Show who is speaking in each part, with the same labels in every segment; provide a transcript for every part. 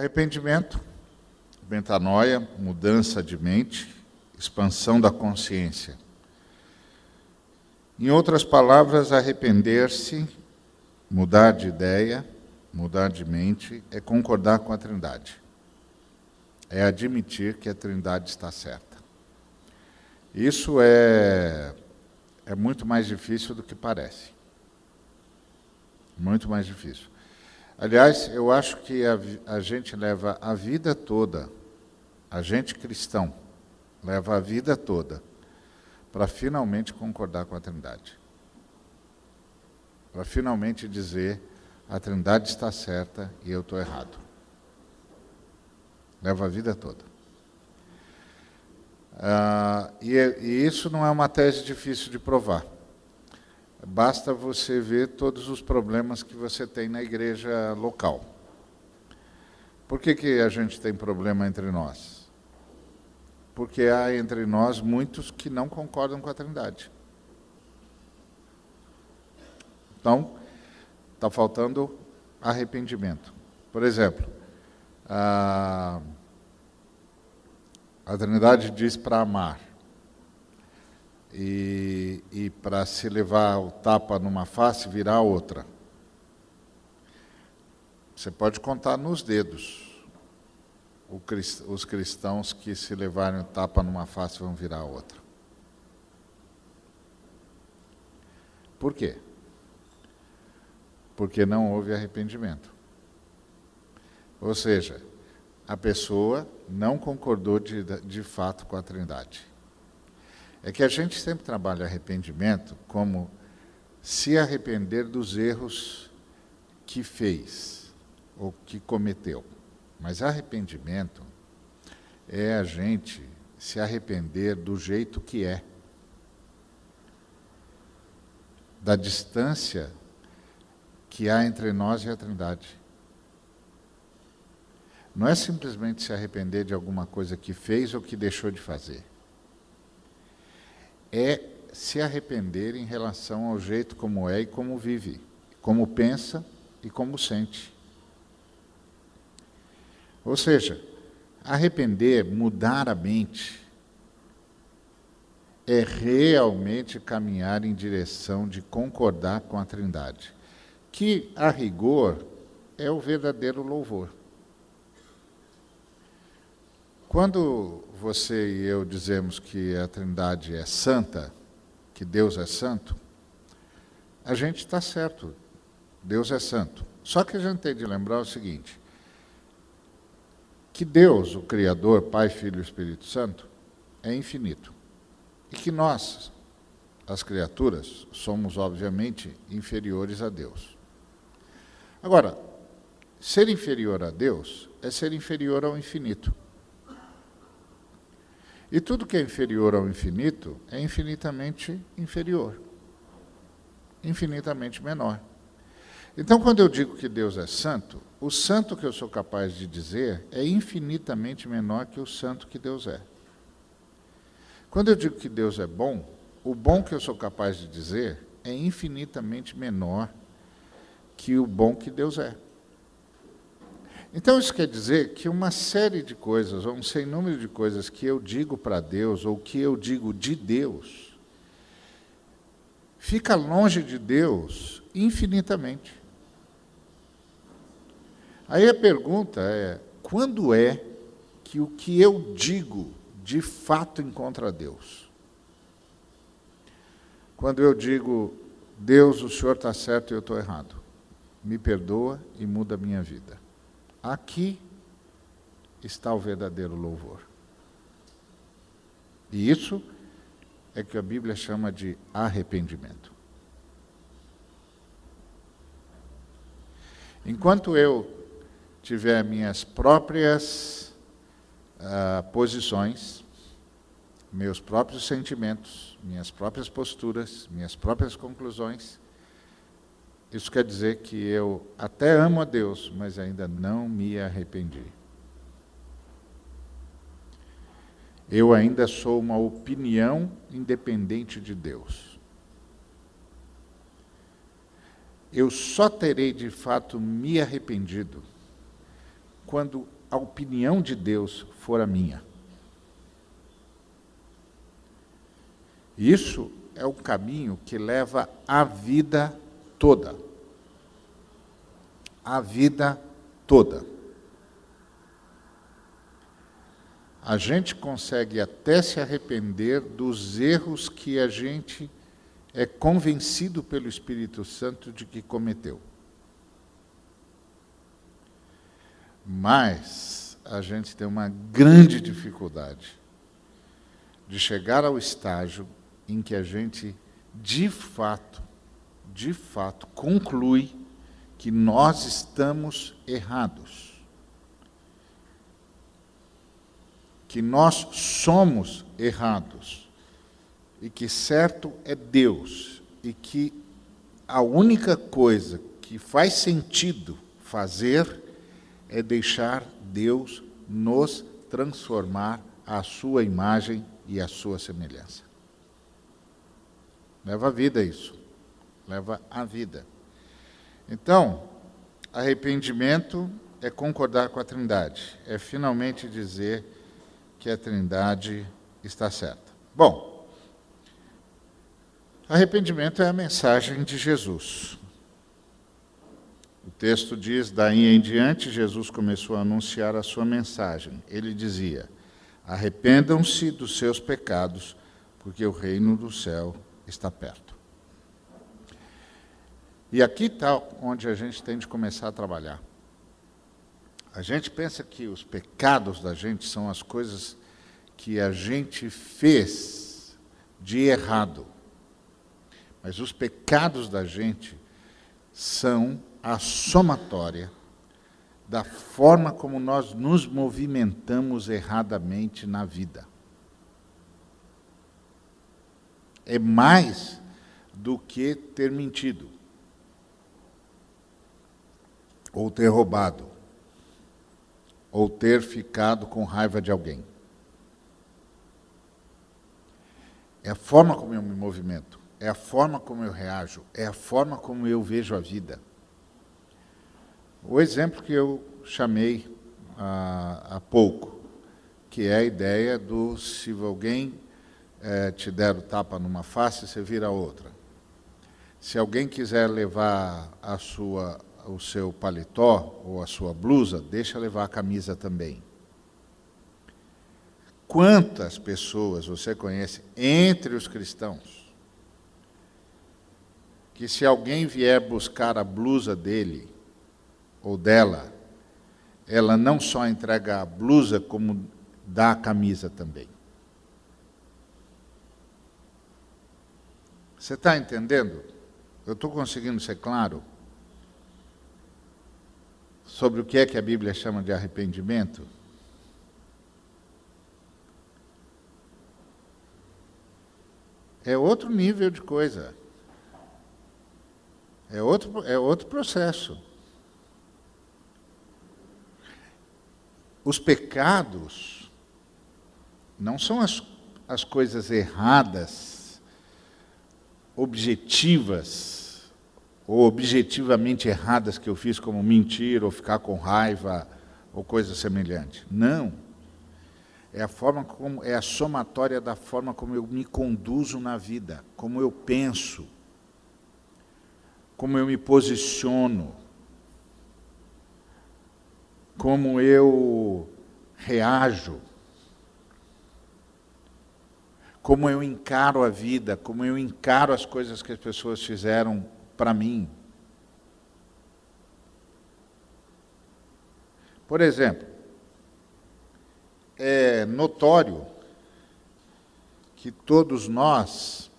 Speaker 1: Arrependimento, metanoia, mudança de mente, expansão da consciência. Em outras palavras, arrepender-se, mudar de ideia, mudar de mente, é concordar com a Trindade. É admitir que a Trindade está certa. Isso é, é muito mais difícil do que parece. Muito mais difícil. Aliás, eu acho que a, a gente leva a vida toda, a gente cristão, leva a vida toda para finalmente concordar com a Trindade. Para finalmente dizer a Trindade está certa e eu estou errado. Leva a vida toda. Ah, e, e isso não é uma tese difícil de provar. Basta você ver todos os problemas que você tem na igreja local. Por que, que a gente tem problema entre nós? porque há entre nós muitos que não concordam com a Trindade. Então, está faltando arrependimento. Por exemplo, a, a Trindade diz para amar. E, e para se levar o tapa numa face, virar outra. Você pode contar nos dedos os cristãos que se levarem tapa numa face vão virar a outra. Por quê? Porque não houve arrependimento. Ou seja, a pessoa não concordou de, de fato com a Trindade. É que a gente sempre trabalha arrependimento como se arrepender dos erros que fez ou que cometeu. Mas arrependimento é a gente se arrepender do jeito que é, da distância que há entre nós e a Trindade. Não é simplesmente se arrepender de alguma coisa que fez ou que deixou de fazer. É se arrepender em relação ao jeito como é e como vive, como pensa e como sente. Ou seja, arrepender, mudar a mente, é realmente caminhar em direção de concordar com a Trindade, que, a rigor, é o verdadeiro louvor. Quando você e eu dizemos que a Trindade é santa, que Deus é santo, a gente está certo, Deus é santo. Só que a gente tem de lembrar o seguinte: que Deus, o Criador, Pai, Filho e Espírito Santo, é infinito. E que nós, as criaturas, somos obviamente inferiores a Deus. Agora, ser inferior a Deus é ser inferior ao infinito. E tudo que é inferior ao infinito é infinitamente inferior, infinitamente menor. Então, quando eu digo que Deus é santo, o santo que eu sou capaz de dizer é infinitamente menor que o santo que Deus é. Quando eu digo que Deus é bom, o bom que eu sou capaz de dizer é infinitamente menor que o bom que Deus é. Então isso quer dizer que uma série de coisas, ou um sem número de coisas que eu digo para Deus, ou que eu digo de Deus, fica longe de Deus infinitamente. Aí a pergunta é: quando é que o que eu digo de fato encontra Deus? Quando eu digo, Deus, o Senhor está certo e eu estou errado, me perdoa e muda a minha vida. Aqui está o verdadeiro louvor. E isso é que a Bíblia chama de arrependimento. Enquanto eu tiver minhas próprias uh, posições, meus próprios sentimentos, minhas próprias posturas, minhas próprias conclusões, isso quer dizer que eu até amo a Deus, mas ainda não me arrependi. Eu ainda sou uma opinião independente de Deus. Eu só terei de fato me arrependido quando a opinião de Deus for a minha. Isso é o caminho que leva à vida toda. A vida toda. A gente consegue até se arrepender dos erros que a gente é convencido pelo Espírito Santo de que cometeu. Mas a gente tem uma grande dificuldade de chegar ao estágio em que a gente, de fato, de fato, conclui que nós estamos errados. Que nós somos errados. E que certo é Deus. E que a única coisa que faz sentido fazer é deixar Deus nos transformar à sua imagem e à sua semelhança. Leva a vida isso. Leva a vida. Então, arrependimento é concordar com a Trindade, é finalmente dizer que a Trindade está certa. Bom, arrependimento é a mensagem de Jesus. O texto diz: daí em diante, Jesus começou a anunciar a sua mensagem. Ele dizia: Arrependam-se dos seus pecados, porque o reino do céu está perto. E aqui está onde a gente tem de começar a trabalhar. A gente pensa que os pecados da gente são as coisas que a gente fez de errado. Mas os pecados da gente são a somatória da forma como nós nos movimentamos erradamente na vida. É mais do que ter mentido, ou ter roubado, ou ter ficado com raiva de alguém. É a forma como eu me movimento, é a forma como eu reajo, é a forma como eu vejo a vida. O exemplo que eu chamei há, pouco, que é a ideia do se alguém é, te der o tapa numa face, você vira a outra. Se alguém quiser levar a sua, o seu paletó ou a sua blusa, deixa levar a camisa também. Quantas pessoas você conhece entre os cristãos que se alguém vier buscar a blusa dele, ou dela, ela não só entrega a blusa, como dá a camisa também. Você está entendendo? Eu estou conseguindo ser claro sobre o que é que a Bíblia chama de arrependimento? É outro nível de coisa. É outro, é outro processo. Os pecados não são as, as coisas erradas, objetivas, ou objetivamente erradas que eu fiz, como mentir, ou ficar com raiva, ou coisa semelhante. Não. É a forma como é a somatória da forma como eu me conduzo na vida, como eu penso, como eu me posiciono, como eu reajo, como eu encaro a vida, como eu encaro as coisas que as pessoas fizeram para mim. Por exemplo, é notório que todos nós,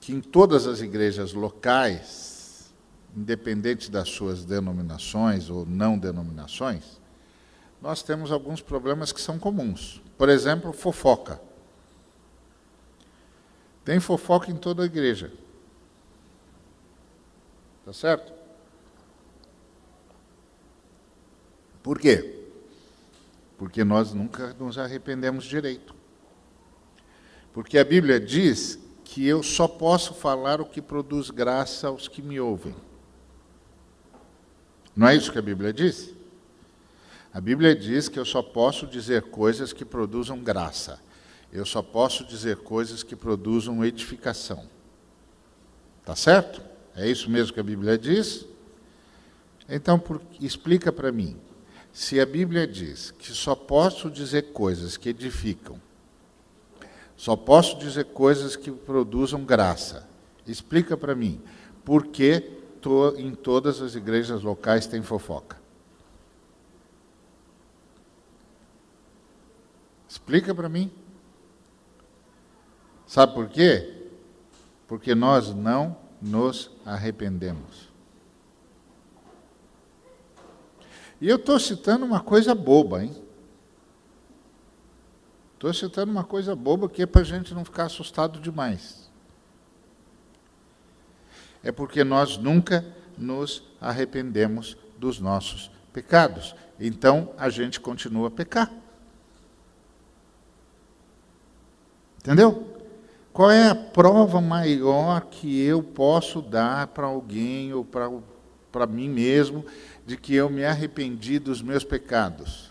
Speaker 1: que em todas as igrejas locais, independente das suas denominações ou não denominações, nós temos alguns problemas que são comuns. Por exemplo, fofoca. Tem fofoca em toda a igreja. Tá certo? Por quê? Porque nós nunca nos arrependemos direito. Porque a Bíblia diz que eu só posso falar o que produz graça aos que me ouvem. Não é isso que a Bíblia diz? A Bíblia diz que eu só posso dizer coisas que produzam graça. Eu só posso dizer coisas que produzam edificação. Tá certo? É isso mesmo que a Bíblia diz? Então, por, explica para mim. Se a Bíblia diz que só posso dizer coisas que edificam, só posso dizer coisas que produzam graça, explica para mim por que to, em todas as igrejas locais tem fofoca. Explica para mim. Sabe por quê? Porque nós não nos arrependemos. E eu estou citando uma coisa boba, hein? Estou citando uma coisa boba que é para a gente não ficar assustado demais. É porque nós nunca nos arrependemos dos nossos pecados. Então a gente continua a pecar. Entendeu? Qual é a prova maior que eu posso dar para alguém ou para mim mesmo de que eu me arrependi dos meus pecados?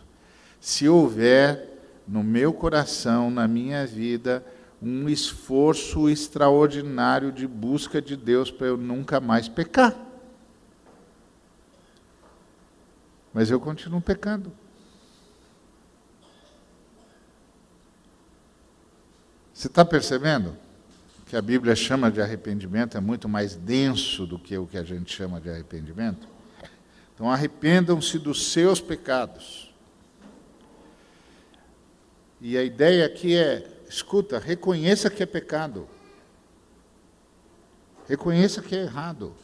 Speaker 1: Se houver no meu coração, na minha vida, um esforço extraordinário de busca de Deus para eu nunca mais pecar. Mas eu continuo pecando. Você está percebendo que a Bíblia chama de arrependimento é muito mais denso do que o que a gente chama de arrependimento? Então, arrependam-se dos seus pecados. E a ideia aqui é: escuta, reconheça que é pecado. Reconheça que é errado.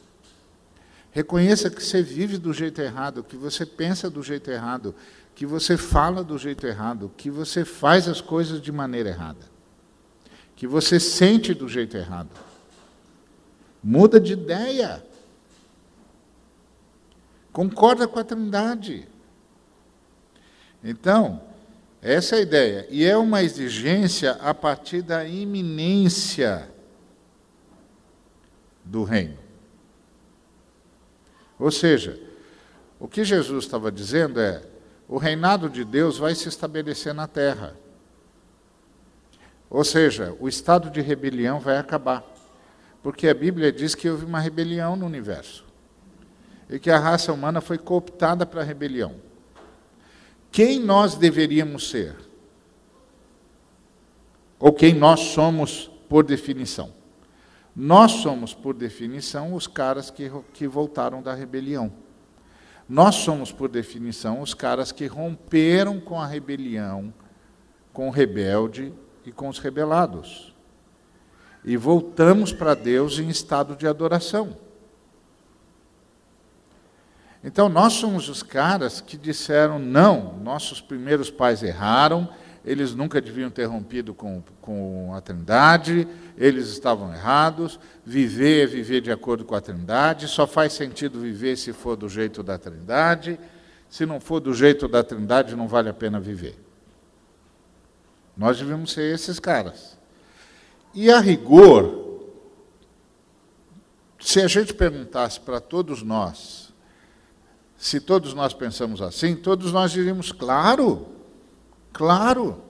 Speaker 1: Reconheça que você vive do jeito errado, que você pensa do jeito errado, que você fala do jeito errado, que você faz as coisas de maneira errada que você sente do jeito errado. Muda de ideia. Concorda com a Trindade. Então, essa é a ideia. E é uma exigência a partir da iminência do reino. Ou seja, o que Jesus estava dizendo é: o reinado de Deus vai se estabelecer na terra. Ou seja, o estado de rebelião vai acabar. Porque a Bíblia diz que houve uma rebelião no universo. E que a raça humana foi cooptada para a rebelião. Quem nós deveríamos ser? Ou quem nós somos por definição? Nós somos, por definição, os caras que, que voltaram da rebelião. Nós somos, por definição, os caras que romperam com a rebelião, com o rebelde e com os rebelados. E voltamos para Deus em estado de adoração. Então, nós somos os caras que disseram: não, nossos primeiros pais erraram, eles nunca deviam ter rompido com, com a Trindade, eles estavam errados, viver é viver de acordo com a Trindade, só faz sentido viver se for do jeito da Trindade, se não for do jeito da Trindade, não vale a pena viver. Nós devemos ser esses caras. E a rigor, se a gente perguntasse para todos nós, se todos nós pensamos assim, todos nós diríamos, claro, claro.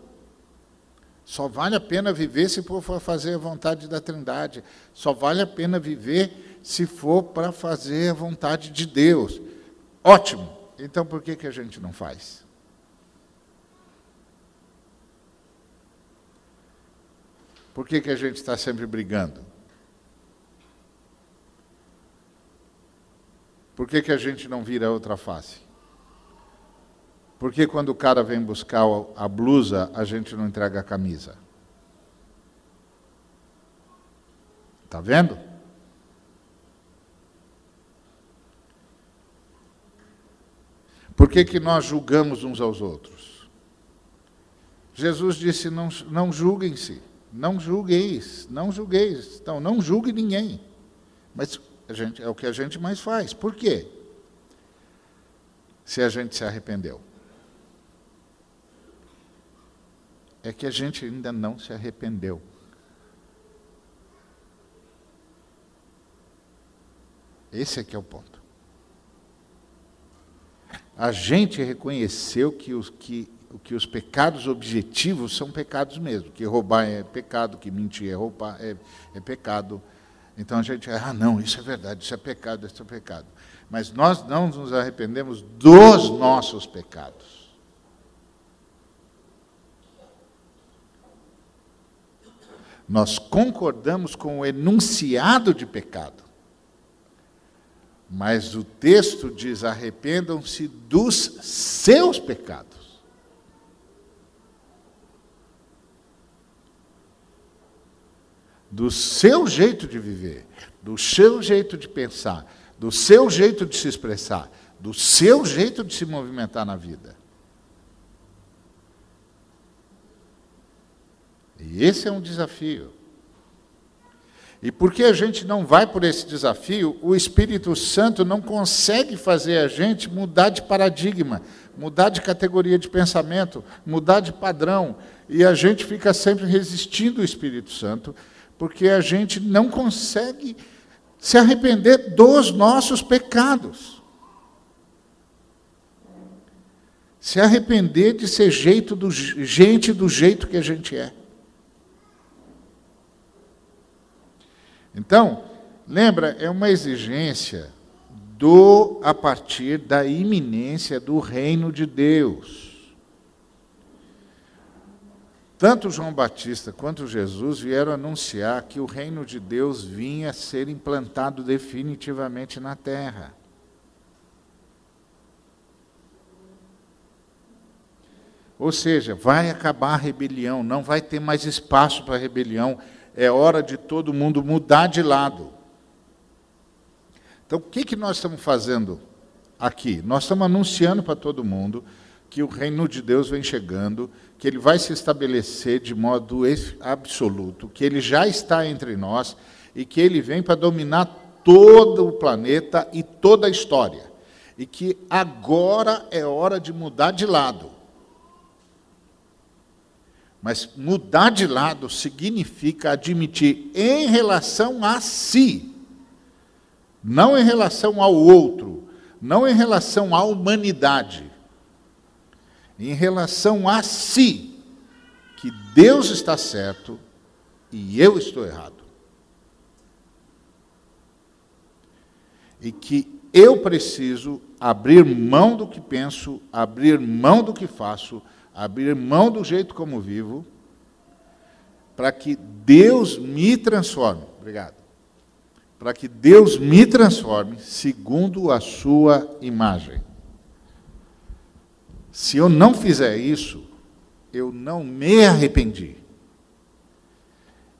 Speaker 1: Só vale a pena viver se for fazer a vontade da Trindade. Só vale a pena viver se for para fazer a vontade de Deus. Ótimo. Então por que, que a gente não faz? Por que, que a gente está sempre brigando? Por que, que a gente não vira outra face? Por que quando o cara vem buscar a blusa, a gente não entrega a camisa? Está vendo? Por que, que nós julgamos uns aos outros? Jesus disse: não, não julguem-se. Não julgueis, não julgueis. Então, não julgue ninguém. Mas gente, é o que a gente mais faz. Por quê? Se a gente se arrependeu. É que a gente ainda não se arrependeu. Esse é que é o ponto. a gente reconheceu que os, que, que os pecados objetivos são pecados mesmo, que roubar é pecado, que mentir é, roubar, é, é pecado. Então a gente, ah, não, isso é verdade, isso é pecado, isso é pecado. Mas nós não nos arrependemos dos nossos pecados. Nós concordamos com o enunciado de pecado. Mas o texto diz: arrependam-se dos seus pecados. Do seu jeito de viver, do seu jeito de pensar, do seu jeito de se expressar, do seu jeito de se movimentar na vida. E esse é um desafio. E porque a gente não vai por esse desafio, o Espírito Santo não consegue fazer a gente mudar de paradigma, mudar de categoria de pensamento, mudar de padrão. E a gente fica sempre resistindo ao Espírito Santo, porque a gente não consegue se arrepender dos nossos pecados. Se arrepender de ser jeito do, gente do jeito que a gente é. Então, lembra, é uma exigência do a partir da iminência do reino de Deus. Tanto João Batista quanto Jesus vieram anunciar que o reino de Deus vinha a ser implantado definitivamente na terra. Ou seja, vai acabar a rebelião, não vai ter mais espaço para rebelião é hora de todo mundo mudar de lado. Então, o que, que nós estamos fazendo aqui? Nós estamos anunciando para todo mundo que o reino de Deus vem chegando, que ele vai se estabelecer de modo absoluto, que ele já está entre nós e que ele vem para dominar todo o planeta e toda a história. E que agora é hora de mudar de lado. Mas mudar de lado significa admitir em relação a si, não em relação ao outro, não em relação à humanidade, em relação a si, que Deus está certo e eu estou errado. E que eu preciso abrir mão do que penso, abrir mão do que faço, abrir mão do jeito como vivo, para que Deus me transforme. Obrigado. Para que Deus me transforme segundo a sua imagem. Se eu não fizer isso, eu não me arrependi.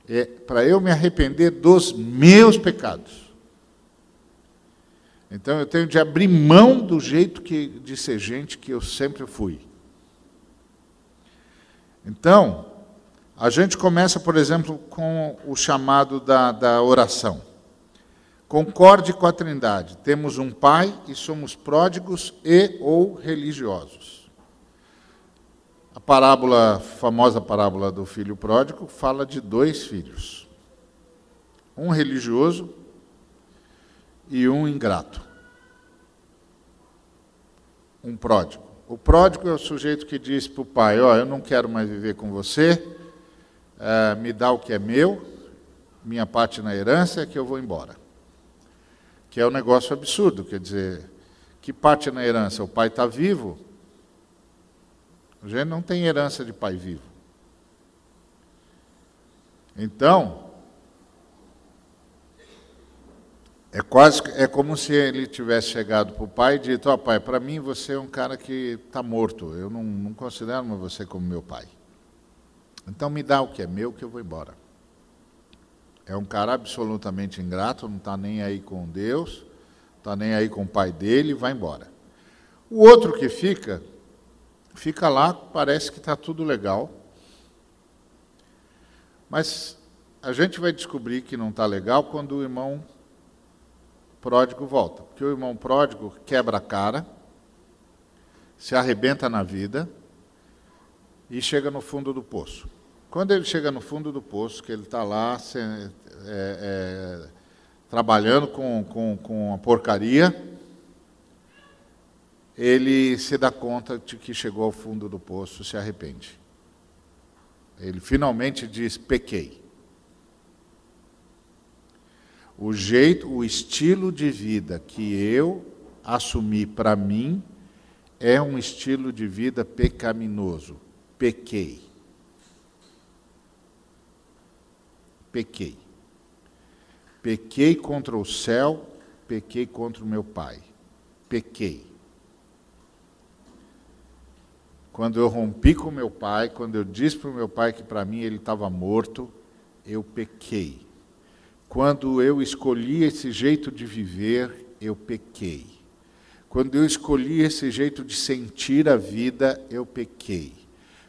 Speaker 1: É para eu me arrepender dos meus pecados. Então eu tenho de abrir mão do jeito que, de ser gente que eu sempre fui. Então, a gente começa, por exemplo, com o chamado da, da oração. Concorde com a Trindade. Temos um Pai e somos pródigos e ou religiosos. Parábola, famosa parábola do filho pródigo, fala de dois filhos. Um religioso e um ingrato. Um pródigo. O pródigo é o sujeito que diz para o pai: Ó, oh, eu não quero mais viver com você, é, me dá o que é meu, minha parte na herança, que eu vou embora. Que é um negócio absurdo, quer dizer, que parte na herança? O pai está vivo, a gente não tem herança de pai vivo. Então, É quase é como se ele tivesse chegado para o pai e dito: Ó oh, pai, para mim você é um cara que está morto, eu não, não considero você como meu pai. Então me dá o que é meu que eu vou embora. É um cara absolutamente ingrato, não está nem aí com Deus, está nem aí com o pai dele, vai embora. O outro que fica, fica lá, parece que está tudo legal, mas a gente vai descobrir que não está legal quando o irmão pródigo volta. Porque o irmão pródigo quebra a cara, se arrebenta na vida e chega no fundo do poço. Quando ele chega no fundo do poço, que ele está lá se, é, é, trabalhando com, com, com a porcaria, ele se dá conta de que chegou ao fundo do poço, se arrepende. Ele finalmente diz: pequei. O jeito, o estilo de vida que eu assumi para mim é um estilo de vida pecaminoso. Pequei. Pequei. Pequei contra o céu, pequei contra o meu pai. Pequei. Quando eu rompi com meu pai, quando eu disse para o meu pai que para mim ele estava morto, eu pequei. Quando eu escolhi esse jeito de viver, eu pequei. Quando eu escolhi esse jeito de sentir a vida, eu pequei.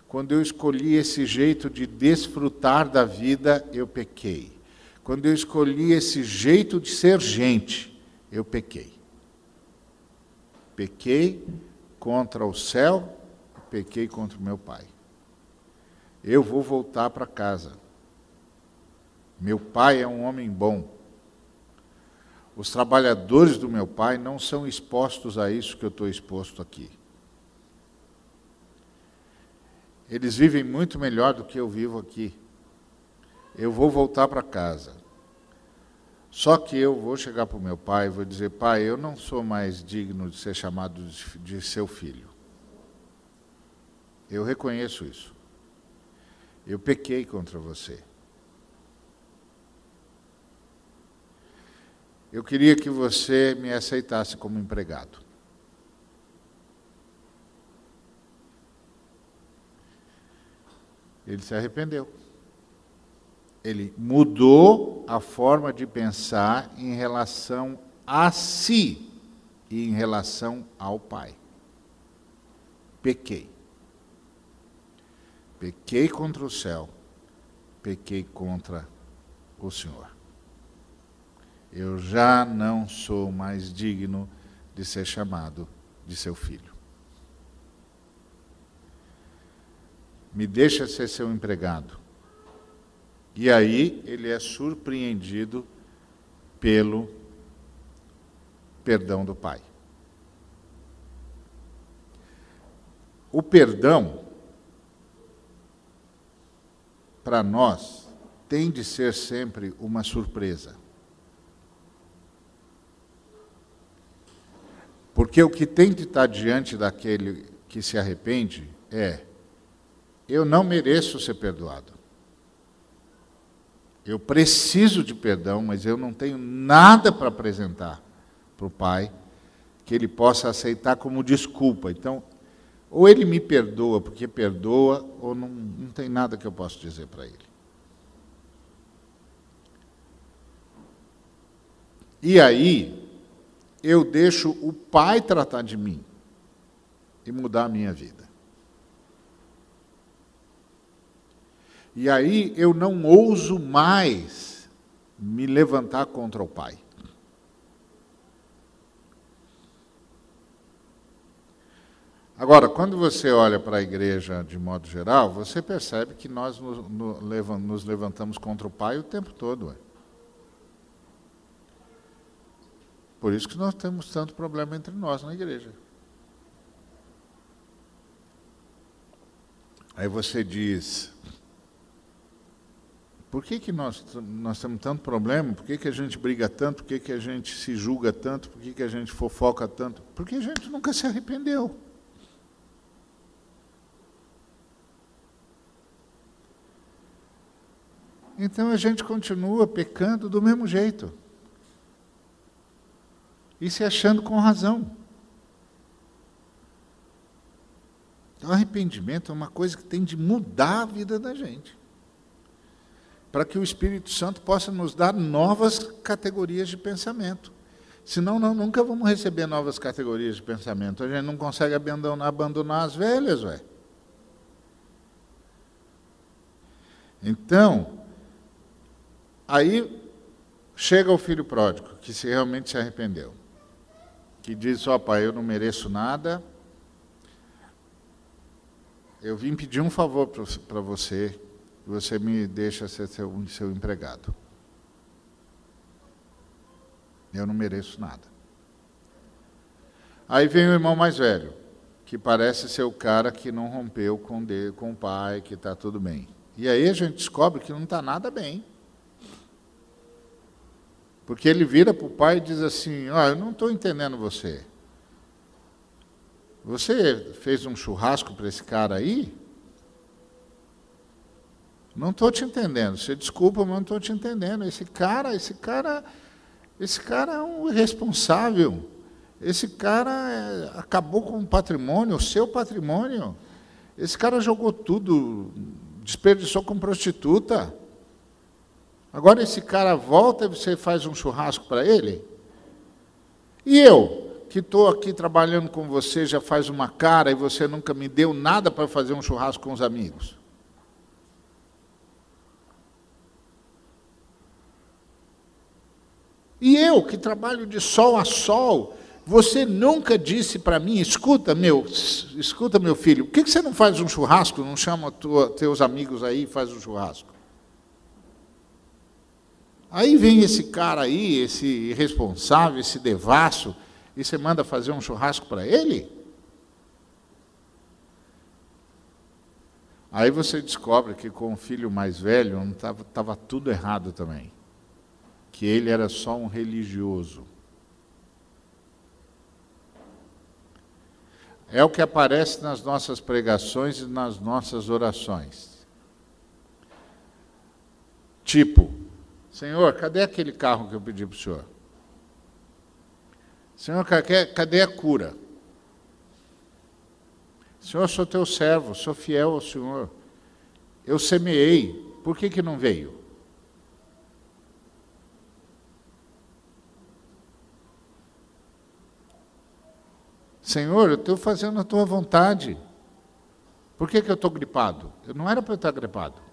Speaker 1: Quando eu escolhi esse jeito de desfrutar da vida, eu pequei. Quando eu escolhi esse jeito de ser gente, eu pequei. Pequei contra o céu, pequei contra o meu pai. Eu vou voltar para casa. Meu pai é um homem bom. Os trabalhadores do meu pai não são expostos a isso que eu estou exposto aqui. Eles vivem muito melhor do que eu vivo aqui. Eu vou voltar para casa. Só que eu vou chegar para o meu pai e vou dizer: Pai, eu não sou mais digno de ser chamado de seu filho. Eu reconheço isso. Eu pequei contra você. Eu queria que você me aceitasse como empregado. Ele se arrependeu. Ele mudou a forma de pensar em relação a si e em relação ao Pai. Pequei. Pequei contra o céu, pequei contra o Senhor. Eu já não sou mais digno de ser chamado de seu filho. Me deixa ser seu empregado. E aí ele é surpreendido pelo perdão do Pai. O perdão para nós, tem de ser sempre uma surpresa. Porque o que tem de estar diante daquele que se arrepende é: eu não mereço ser perdoado. Eu preciso de perdão, mas eu não tenho nada para apresentar para o Pai que ele possa aceitar como desculpa. Então, ou ele me perdoa porque perdoa, ou não, não tem nada que eu possa dizer para ele. E aí, eu deixo o Pai tratar de mim e mudar a minha vida. E aí eu não ouso mais me levantar contra o Pai. Agora, quando você olha para a igreja de modo geral, você percebe que nós nos levantamos contra o Pai o tempo todo. Por isso que nós temos tanto problema entre nós na igreja. Aí você diz, por que, que nós, nós temos tanto problema? Por que, que a gente briga tanto? Por que, que a gente se julga tanto? Por que, que a gente fofoca tanto? Porque a gente nunca se arrependeu. Então a gente continua pecando do mesmo jeito. E se achando com razão. Então, arrependimento é uma coisa que tem de mudar a vida da gente. Para que o Espírito Santo possa nos dar novas categorias de pensamento. Senão, nós nunca vamos receber novas categorias de pensamento. A gente não consegue abandonar, abandonar as velhas, ué. Então, Aí chega o filho pródigo, que se realmente se arrependeu, que diz: Ó oh, pai, eu não mereço nada, eu vim pedir um favor para você, você me deixa ser seu, seu empregado. Eu não mereço nada. Aí vem o irmão mais velho, que parece ser o cara que não rompeu com, de, com o pai, que está tudo bem. E aí a gente descobre que não está nada bem. Porque ele vira para o pai e diz assim: oh, eu não estou entendendo você. Você fez um churrasco para esse cara aí? Não estou te entendendo. Você desculpa, mas não estou te entendendo. Esse cara, esse cara, esse cara é um irresponsável. Esse cara é, acabou com o patrimônio, o seu patrimônio. Esse cara jogou tudo, desperdiçou com prostituta. Agora esse cara volta e você faz um churrasco para ele? E eu, que estou aqui trabalhando com você já faz uma cara e você nunca me deu nada para fazer um churrasco com os amigos? E eu, que trabalho de sol a sol, você nunca disse para mim, escuta meu, escuta meu filho, por que, você não faz um churrasco, não chama tua, teus amigos aí e faz um churrasco? Aí vem esse cara aí, esse irresponsável, esse devasso, e você manda fazer um churrasco para ele? Aí você descobre que com o filho mais velho estava tudo errado também. Que ele era só um religioso. É o que aparece nas nossas pregações e nas nossas orações. Tipo, Senhor, cadê aquele carro que eu pedi para o Senhor? Senhor, cadê a cura? Senhor, sou teu servo, sou fiel ao Senhor. Eu semeei, por que, que não veio? Senhor, eu estou fazendo a tua vontade. Por que, que eu estou gripado? Eu não era para eu estar gripado.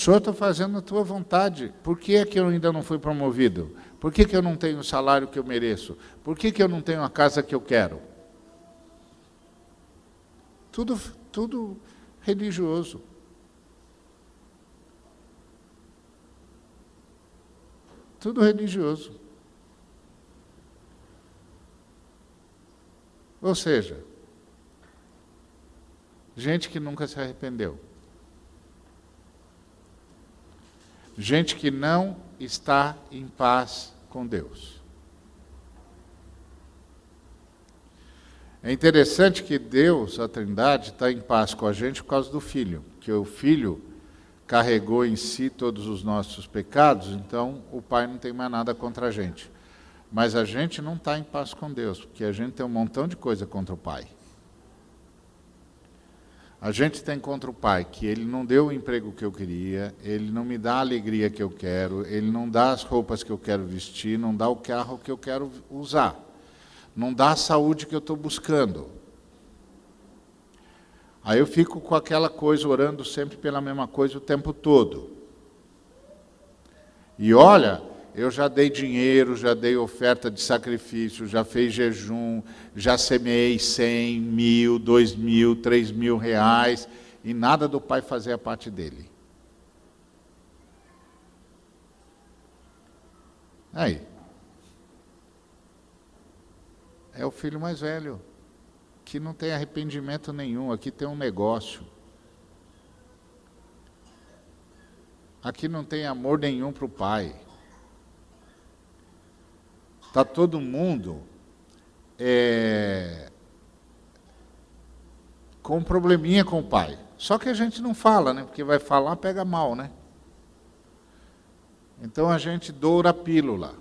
Speaker 1: Senhor, estou fazendo a tua vontade. Por que é que eu ainda não fui promovido? Por que, que eu não tenho o salário que eu mereço? Por que, que eu não tenho a casa que eu quero? Tudo, tudo religioso. Tudo religioso. Ou seja, gente que nunca se arrependeu. Gente que não está em paz com Deus. É interessante que Deus, a Trindade, está em paz com a gente por causa do Filho, que o Filho carregou em si todos os nossos pecados, então o Pai não tem mais nada contra a gente. Mas a gente não está em paz com Deus, porque a gente tem um montão de coisa contra o Pai. A gente tem contra o Pai que ele não deu o emprego que eu queria, ele não me dá a alegria que eu quero, ele não dá as roupas que eu quero vestir, não dá o carro que eu quero usar, não dá a saúde que eu estou buscando. Aí eu fico com aquela coisa orando sempre pela mesma coisa o tempo todo. E olha, eu já dei dinheiro, já dei oferta de sacrifício, já fiz jejum, já semeei cem, mil, dois mil, três mil reais, e nada do pai fazer a parte dele. Aí. É o filho mais velho, que não tem arrependimento nenhum, aqui tem um negócio. Aqui não tem amor nenhum para o pai. Está todo mundo é, com um probleminha com o pai. Só que a gente não fala, né? Porque vai falar, pega mal, né? Então a gente doura a pílula.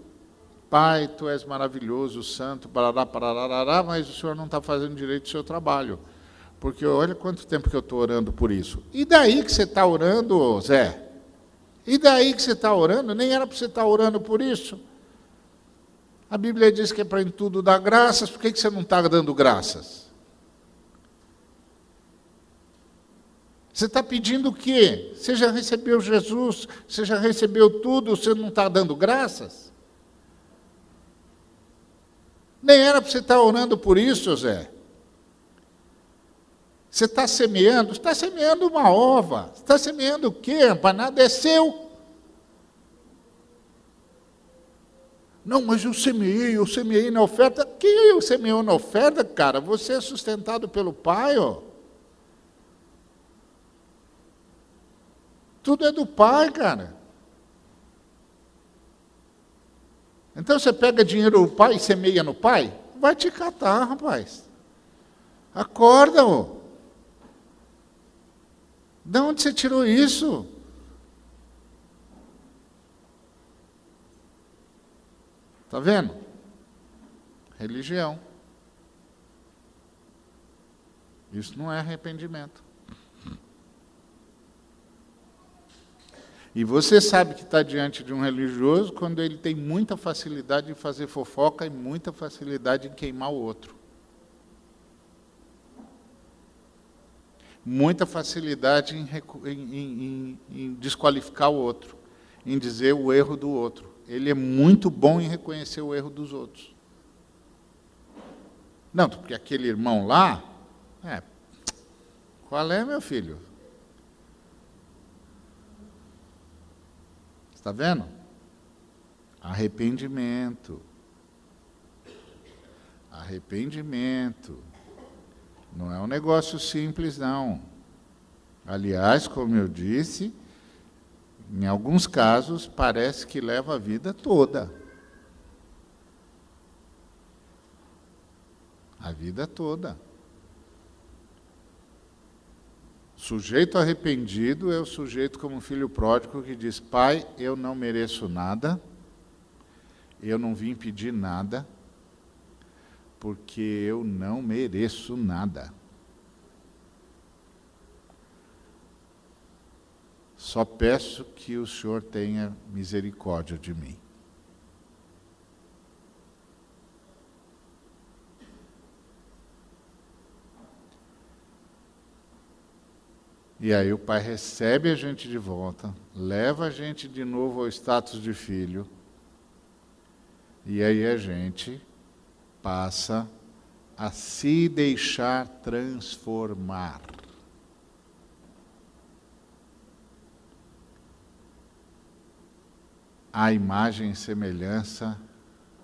Speaker 1: Pai, tu és maravilhoso, santo, parará, parará, mas o senhor não está fazendo direito o seu trabalho. Porque olha quanto tempo que eu estou orando por isso. E daí que você está orando, Zé? E daí que você está orando? Nem era para você estar tá orando por isso. A Bíblia diz que é para em tudo dar graças, por que, que você não está dando graças? Você está pedindo o quê? Você já recebeu Jesus, você já recebeu tudo, você não está dando graças? Nem era para você estar tá orando por isso, Zé. Você está semeando, está semeando uma ova. Está semeando o quê? Nada é seu. Não, mas eu semeei, eu semeei na oferta. Quem eu semeou na oferta, cara? Você é sustentado pelo Pai, ó. Tudo é do Pai, cara. Então você pega dinheiro do Pai e semeia no Pai? Vai te catar, rapaz. Acorda, ó. De onde você tirou isso? Está vendo? Religião. Isso não é arrependimento. E você sabe que está diante de um religioso quando ele tem muita facilidade em fazer fofoca e muita facilidade em queimar o outro. Muita facilidade em, em, em, em desqualificar o outro, em dizer o erro do outro ele é muito bom em reconhecer o erro dos outros. Não, porque aquele irmão lá, é, qual é, meu filho? Está vendo? Arrependimento. Arrependimento. Não é um negócio simples, não. Aliás, como eu disse, em alguns casos, parece que leva a vida toda. A vida toda. Sujeito arrependido é o sujeito como filho pródigo que diz: Pai, eu não mereço nada, eu não vim pedir nada, porque eu não mereço nada. Só peço que o Senhor tenha misericórdia de mim. E aí o pai recebe a gente de volta, leva a gente de novo ao status de filho, e aí a gente passa a se deixar transformar. A imagem e semelhança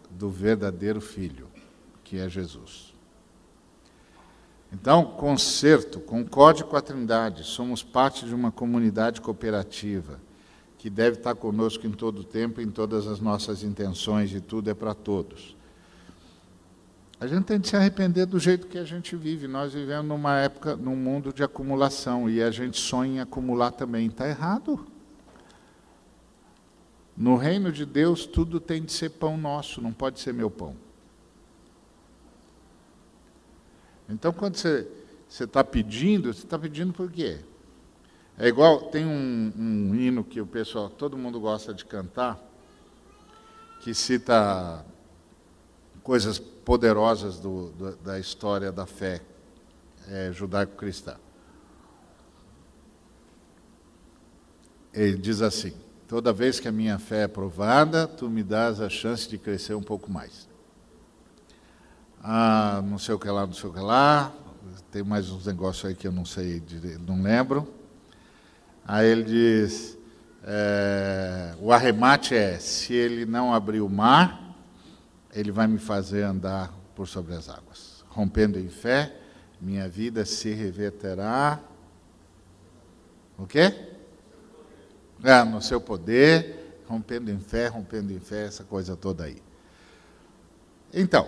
Speaker 1: do verdadeiro Filho, que é Jesus. Então, concerto, concorde com a Trindade, somos parte de uma comunidade cooperativa que deve estar conosco em todo o tempo, em todas as nossas intenções, e tudo é para todos. A gente tem de se arrepender do jeito que a gente vive. Nós vivemos numa época, num mundo de acumulação, e a gente sonha em acumular também. Está errado. No reino de Deus, tudo tem de ser pão nosso, não pode ser meu pão. Então, quando você está pedindo, você está pedindo por quê? É igual, tem um, um, hino que o pessoal, todo mundo gosta de cantar, que cita coisas poderosas do, do, da história da fé é, judaico-cristã. Ele diz assim: Toda vez que a minha fé é provada, tu me dás a chance de crescer um pouco mais. Ah, não sei o que lá, não sei o que lá. Tem mais uns negócios aí que eu não sei, não lembro. Aí ele diz: é, o arremate é: se ele não abrir o mar, ele vai me fazer andar por sobre as águas. Rompendo em fé, minha vida se reverterá. O quê? É, no seu poder, rompendo em fé, rompendo em fé, essa coisa toda aí. Então,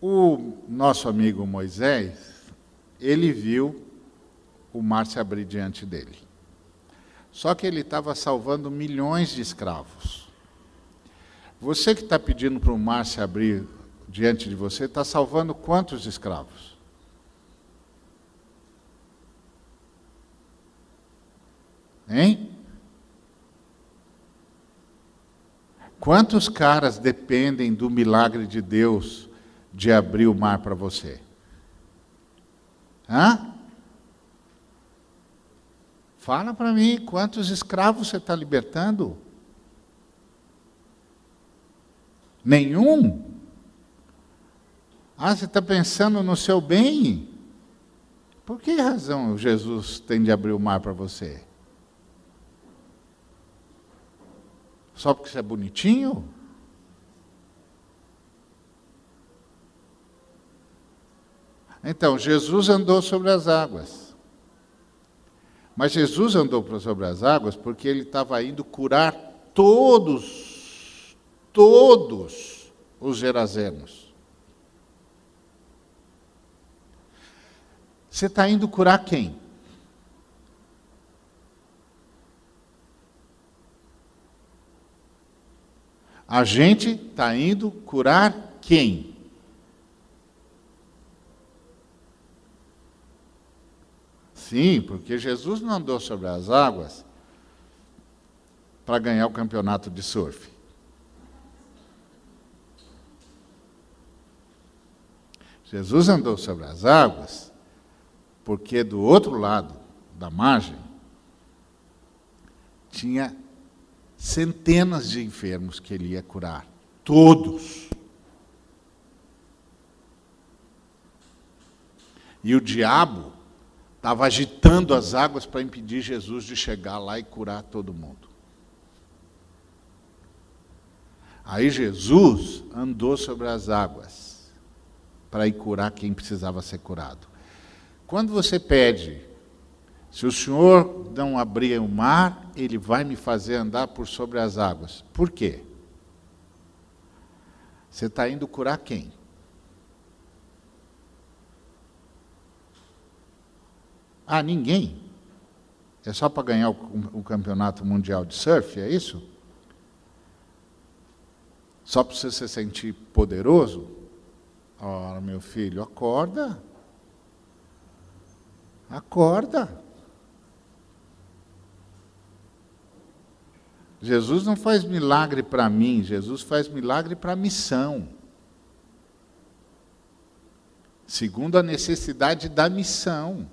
Speaker 1: o nosso amigo Moisés, ele viu o mar se abrir diante dele. Só que ele estava salvando milhões de escravos. Você que está pedindo para o mar se abrir diante de você, está salvando quantos escravos? Hein? Quantos caras dependem do milagre de Deus de abrir o mar para você? Hã? Fala para mim, quantos escravos você está libertando? Nenhum? Ah, você está pensando no seu bem? Por que razão Jesus tem de abrir o mar para você? Só porque você é bonitinho? Então, Jesus andou sobre as águas. Mas Jesus andou sobre as águas porque ele estava indo curar todos, todos os gerazenos. Você está indo curar quem? A gente está indo curar quem? Sim, porque Jesus não andou sobre as águas para ganhar o campeonato de surf. Jesus andou sobre as águas porque do outro lado da margem tinha centenas de enfermos que ele ia curar. Todos. E o diabo estava agitando as águas para impedir Jesus de chegar lá e curar todo mundo. Aí Jesus andou sobre as águas para ir curar quem precisava ser curado. Quando você pede, se o Senhor não abrir o mar, ele vai me fazer andar por sobre as águas. Por quê? Você está indo curar quem? Ah, ninguém. É só para ganhar o, campeonato mundial de surf, é isso? Só para você se sentir poderoso? Ora, meu filho, acorda. Acorda. Jesus não faz milagre para mim, Jesus faz milagre para a missão. Segundo a necessidade da missão.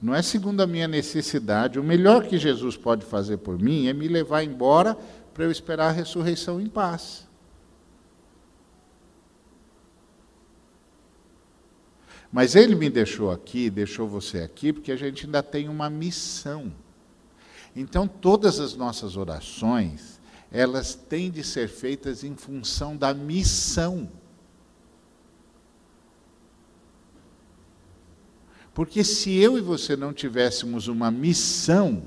Speaker 1: Não é segundo a minha necessidade. O melhor que Jesus pode fazer por mim é me levar embora para eu esperar a ressurreição em paz. Mas ele me deixou aqui, deixou você aqui, porque a gente ainda tem uma missão. Então, todas as nossas orações, elas têm de ser feitas em função da missão. Porque se eu e você não tivéssemos uma missão,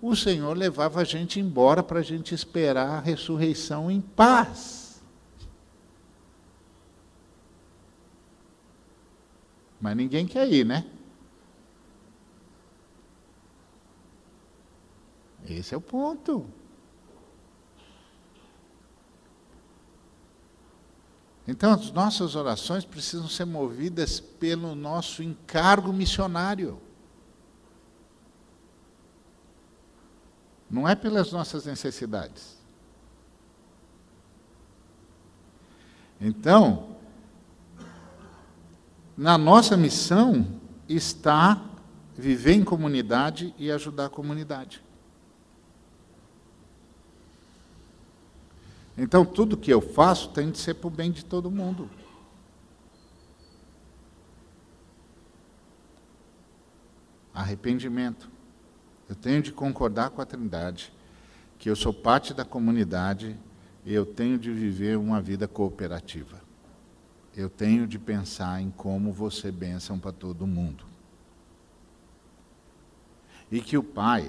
Speaker 1: o Senhor levava a gente embora para a gente esperar a ressurreição em paz. Mas ninguém quer ir, né? Esse é o ponto. Então, as nossas orações precisam ser movidas pelo nosso encargo missionário. Não é pelas nossas necessidades. Então, na nossa missão está viver em comunidade e ajudar a comunidade. Então, tudo que eu faço tem de ser para o bem de todo mundo. Arrependimento. Eu tenho de concordar com a Trindade que eu sou parte da comunidade e eu tenho de viver uma vida cooperativa. Eu tenho de pensar em como você bênção para todo mundo. E que o Pai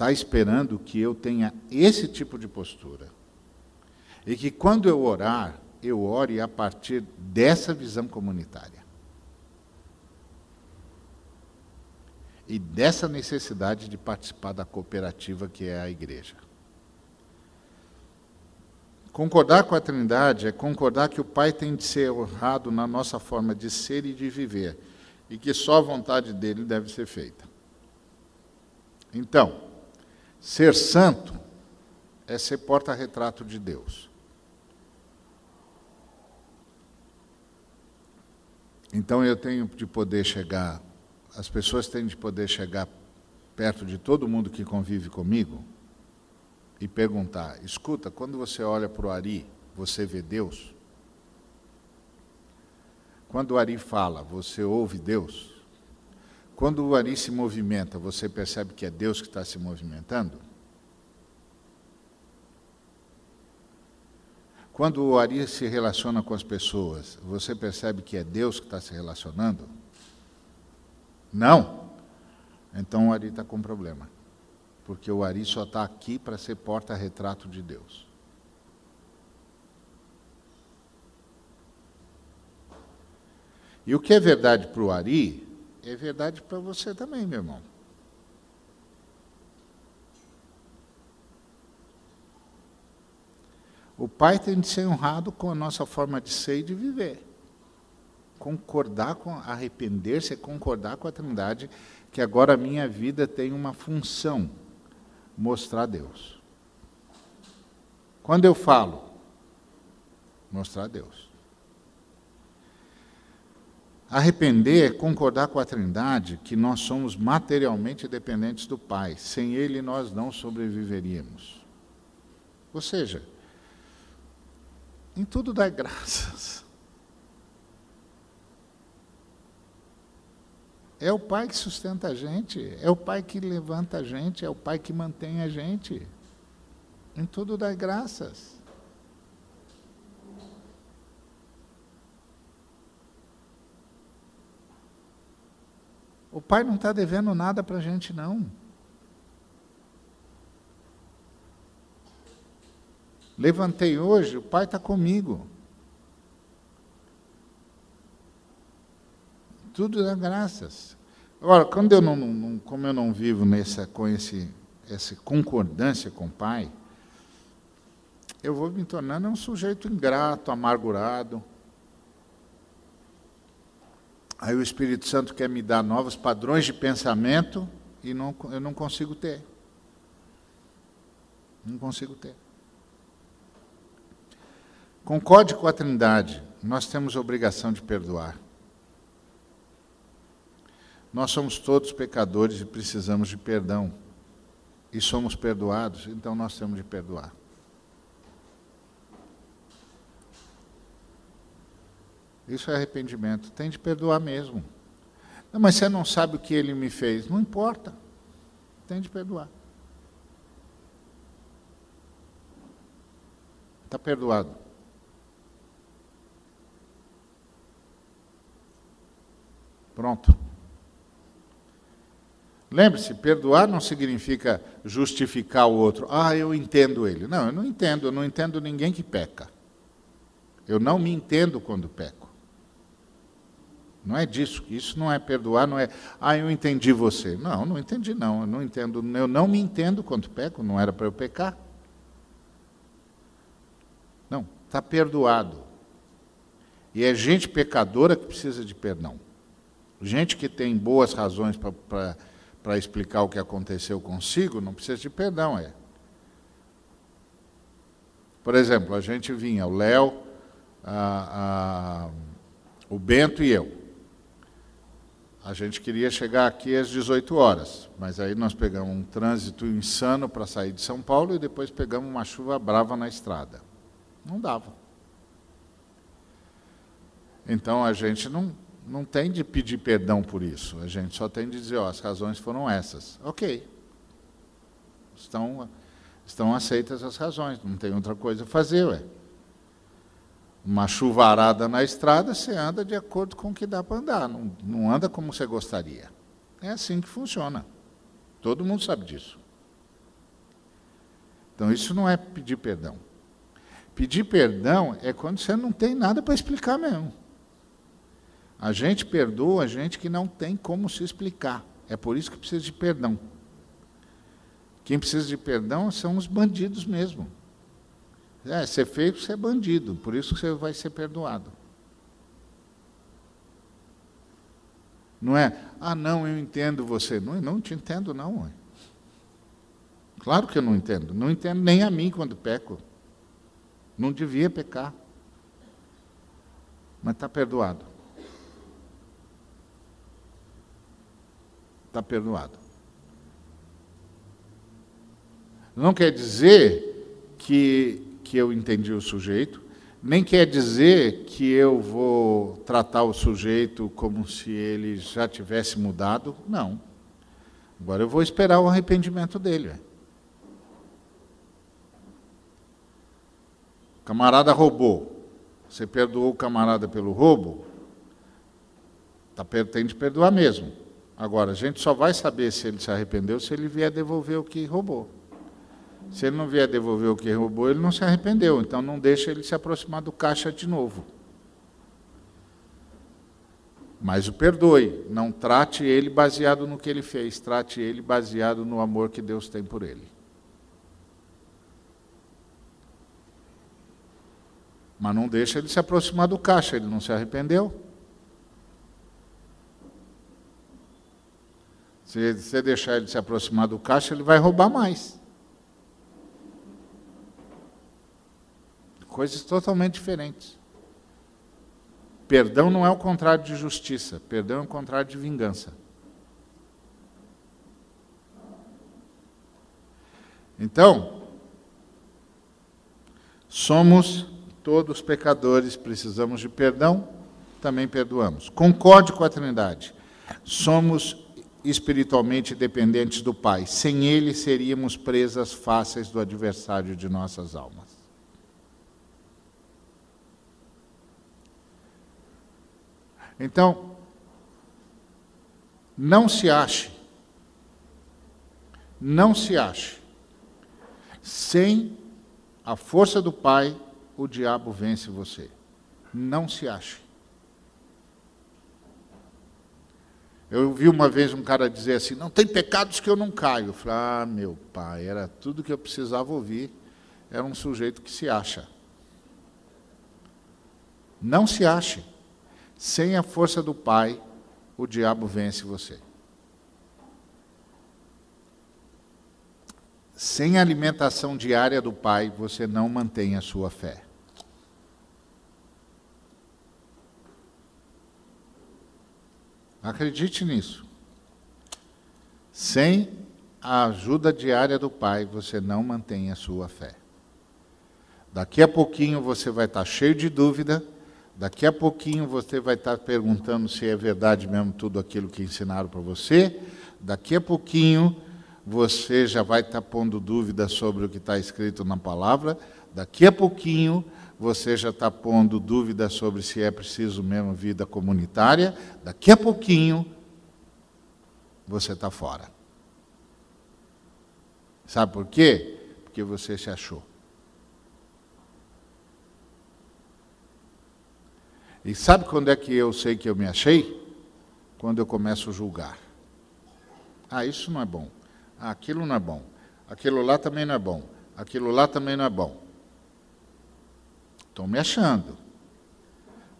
Speaker 1: está esperando que eu tenha esse tipo de postura. E que quando eu orar, eu ore a partir dessa visão comunitária. E dessa necessidade de participar da cooperativa que é a igreja. Concordar com a Trindade é concordar que o Pai tem de ser honrado na nossa forma de ser e de viver, e que só a vontade dele deve ser feita. Então, Ser santo é ser porta-retrato de Deus. Então eu tenho de poder chegar, as pessoas têm de poder chegar perto de todo mundo que convive comigo e perguntar: escuta, quando você olha para o Ari, você vê Deus? Quando o Ari fala, você ouve Deus? Quando o Ari se movimenta, você percebe que é Deus que está se movimentando? Quando o Ari se relaciona com as pessoas, você percebe que é Deus que está se relacionando? Não? Então o Ari está com problema. Porque o Ari só está aqui para ser porta-retrato de Deus. E o que é verdade para o Ari, é verdade para você também, meu irmão. O pai tem de ser honrado com a nossa forma de ser e de viver. Concordar com, arrepender-se é concordar com a Trindade que agora a minha vida tem uma função, mostrar Deus. Quando eu falo, mostrar Deus. Arrepender é concordar com a Trindade que nós somos materialmente dependentes do Pai. Sem Ele nós não sobreviveríamos. Ou seja, em tudo dá graças. É o Pai que sustenta a gente, é o Pai que levanta a gente, é o Pai que mantém a gente. Em tudo dá graças. O Pai não está devendo nada para a gente, não. Levantei hoje, o Pai está comigo. Tudo dá graças. Agora, quando eu não, não, como eu não vivo nessa, com esse, essa concordância com o Pai, eu vou me tornando um sujeito ingrato, amargurado. Aí o Espírito Santo quer me dar novos padrões de pensamento e não, eu não consigo ter. Não consigo ter. Concorde com a Trindade, nós temos obrigação de perdoar. Nós somos todos pecadores e precisamos de perdão. E somos perdoados, então nós temos de perdoar. Isso é arrependimento. Tem de perdoar mesmo. Não, mas você não sabe o que ele me fez. Não importa. Tem de perdoar. Está perdoado. Pronto. Lembre-se, perdoar não significa justificar o outro. Ah, eu entendo ele. Não, eu não entendo, eu não entendo ninguém que peca. Eu não me entendo quando peco. Não é disso, isso não é perdoar, não é, ah, eu entendi você. Não, não entendi não, eu não entendo, eu não me entendo quando peco, não era para eu pecar. Não, está perdoado. E é gente pecadora que precisa de perdão. Gente que tem boas razões para explicar o que aconteceu consigo, não precisa de perdão, é. Por exemplo, a gente vinha, o Léo, o Bento e eu. A gente queria chegar aqui às 18 horas, mas aí nós pegamos um trânsito insano para sair de São Paulo e depois pegamos uma chuva brava na estrada. Não dava. Então a gente não, não tem de pedir perdão por isso. A gente só tem de dizer, ó, as razões foram essas. Ok. Estão, estão aceitas as razões, não tem outra coisa a fazer, ué. Uma chuvarada na estrada, você anda de acordo com o que dá para andar, não, não anda como você gostaria. É assim que funciona. Todo mundo sabe disso. Então, isso não é pedir perdão. Pedir perdão é quando você não tem nada para explicar mesmo. A gente perdoa a gente que não tem como se explicar. É por isso que precisa de perdão. Quem precisa de perdão são os bandidos mesmo. É, ser feio você é bandido, por isso que você vai ser perdoado. Não é, ah não, eu entendo você. Não, não te entendo não. Ué. Claro que eu não entendo. Não entendo nem a mim quando peco. Não devia pecar. Mas está perdoado. está perdoado. Não quer dizer que, que eu entendi o sujeito, nem quer dizer que eu vou tratar o sujeito como se ele já tivesse mudado. Não. Agora eu vou esperar o arrependimento dele. camarada roubou. Você perdoou o camarada pelo roubo? Tá, tem de perdoar mesmo. Agora, a gente só vai saber se ele se arrependeu se ele vier devolver o que roubou. Se ele não vier devolver o que roubou, ele não se arrependeu. Então, não deixa ele se aproximar do caixa de novo. Mas o perdoe. Não trate ele baseado no que ele fez. Trate ele baseado no amor que Deus tem por ele. Mas não deixa ele se aproximar do caixa. Ele não se arrependeu. Se você deixar ele se aproximar do caixa, ele vai roubar mais. Coisas totalmente diferentes. Perdão não é o contrário de justiça, perdão é o contrário de vingança. Então, somos todos pecadores, precisamos de perdão, também perdoamos. Concorde com a Trindade. Somos espiritualmente dependentes do Pai. Sem Ele, seríamos presas fáceis do adversário de nossas almas. Então, não se ache, não se ache, sem a força do Pai, o diabo vence você. Não se ache. Eu vi uma vez um cara dizer assim: não tem pecados que eu não caio. Eu falei: ah, meu pai, era tudo que eu precisava ouvir. Era um sujeito que se acha. Não se ache. Sem a força do Pai, o diabo vence você. Sem a alimentação diária do Pai, você não mantém a sua fé. Acredite nisso. Sem a ajuda diária do Pai, você não mantém a sua fé. Daqui a pouquinho você vai estar cheio de dúvida, daqui a pouquinho você vai estar perguntando se é verdade mesmo tudo aquilo que ensinaram para você, daqui a pouquinho você já vai estar pondo dúvida sobre o que está escrito na palavra, daqui a pouquinho você já está pondo dúvida sobre se é preciso mesmo vida comunitária, daqui a pouquinho você está fora. Sabe por quê? Porque você se achou. E sabe quando é que eu sei que eu me achei? Quando eu começo a julgar. Ah, isso não é bom. Ah, aquilo não é bom. Aquilo lá também não é bom. Aquilo lá também não é bom. Estou me achando.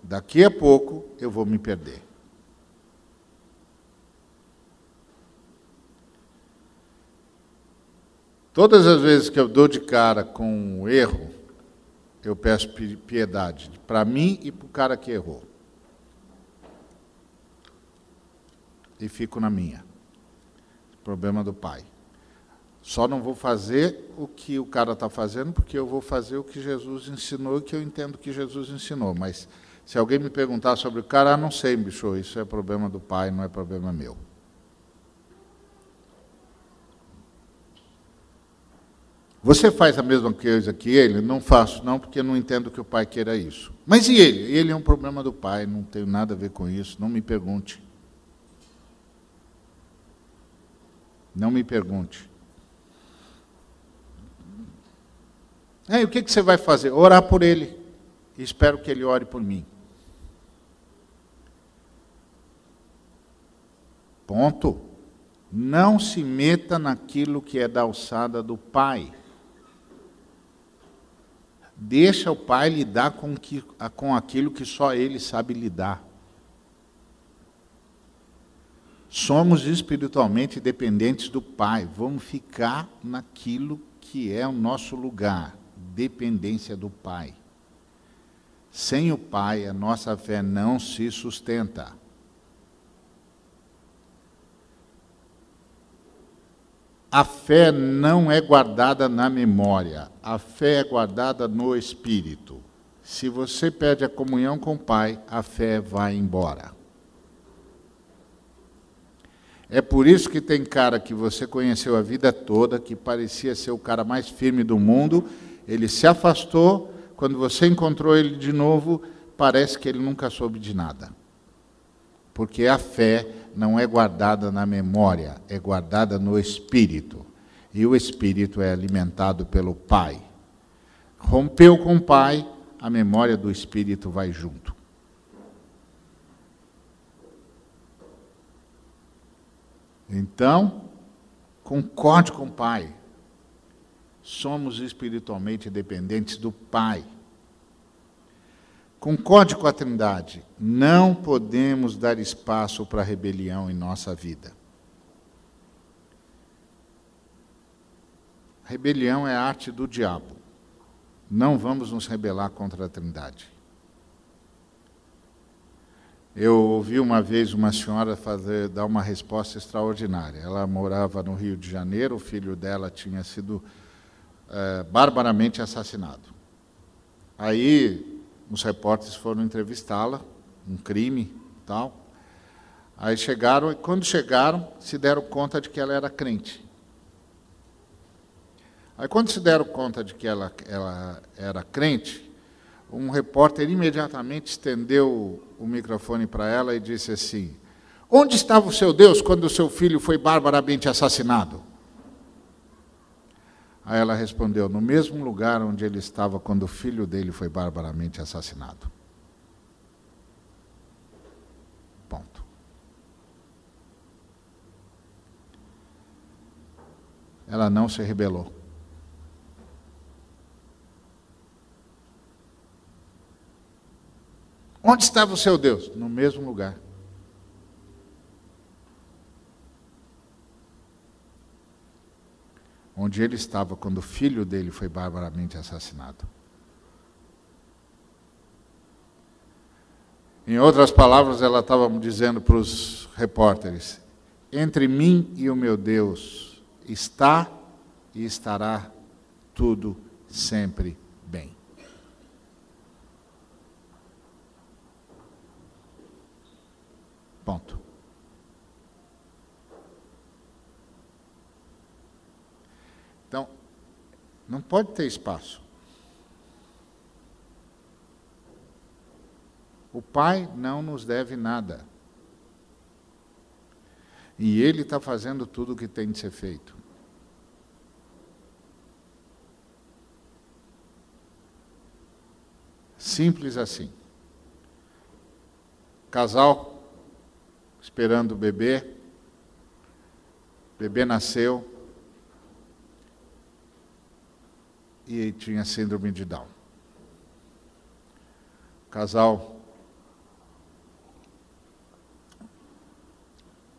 Speaker 1: Daqui a pouco eu vou me perder. Todas as vezes que eu dou de cara com um erro, eu peço piedade para mim e para o cara que errou. E fico na minha. Problema do pai. Só não vou fazer o que o cara está fazendo, porque eu vou fazer o que Jesus ensinou e que eu entendo que Jesus ensinou. Mas se alguém me perguntar sobre o cara, ah, não sei, bicho, isso é problema do pai, não é problema meu. Você faz a mesma coisa que ele? Não faço, não, porque não entendo que o pai queira isso. Mas e ele? Ele é um problema do pai, não tenho nada a ver com isso, não me pergunte. Não me pergunte. E o que, que você vai fazer? Orar por ele. E espero que ele ore por mim. Ponto. Não se meta naquilo que é da alçada do Pai. Deixa o Pai lidar com, que, com aquilo que só Ele sabe lidar. Somos espiritualmente dependentes do Pai. Vamos ficar naquilo que é o nosso lugar dependência do Pai. Sem o Pai, a nossa fé não se sustenta. A fé não é guardada na memória, a fé é guardada no espírito. Se você perde a comunhão com o Pai, a fé vai embora. É por isso que tem cara que você conheceu a vida toda, que parecia ser o cara mais firme do mundo, ele se afastou, quando você encontrou ele de novo, parece que ele nunca soube de nada. Porque a fé não é guardada na memória, é guardada no espírito. E o espírito é alimentado pelo Pai. Rompeu com o Pai, a memória do espírito vai junto. Então, concorde com o Pai. Somos espiritualmente dependentes do Pai. Concorde com a Trindade. Não podemos dar espaço para rebelião em nossa vida. Rebelião é a arte do diabo. Não vamos nos rebelar contra a Trindade. Eu ouvi uma vez uma senhora fazer, dar uma resposta extraordinária. Ela morava no Rio de Janeiro, o filho dela tinha sido é, barbaramente assassinado. Aí os repórteres foram entrevistá-la, um crime tal. Aí chegaram, e quando chegaram, se deram conta de que ela era crente. Aí quando se deram conta de que ela, ela era crente, um repórter imediatamente estendeu o microfone para ela e disse assim: Onde estava o seu Deus quando o seu filho foi barbaramente assassinado? Aí ela respondeu: No mesmo lugar onde ele estava quando o filho dele foi barbaramente assassinado. Ponto. Ela não se rebelou. Onde estava o seu Deus? No mesmo lugar. Onde ele estava quando o filho dele foi barbaramente assassinado. Em outras palavras, ela estava dizendo para os repórteres: entre mim e o meu Deus está e estará tudo sempre bem. Ponto. Então, não pode ter espaço. O Pai não nos deve nada. E Ele está fazendo tudo o que tem de ser feito. Simples assim. Casal esperando o bebê. O bebê nasceu e tinha síndrome de Down. O casal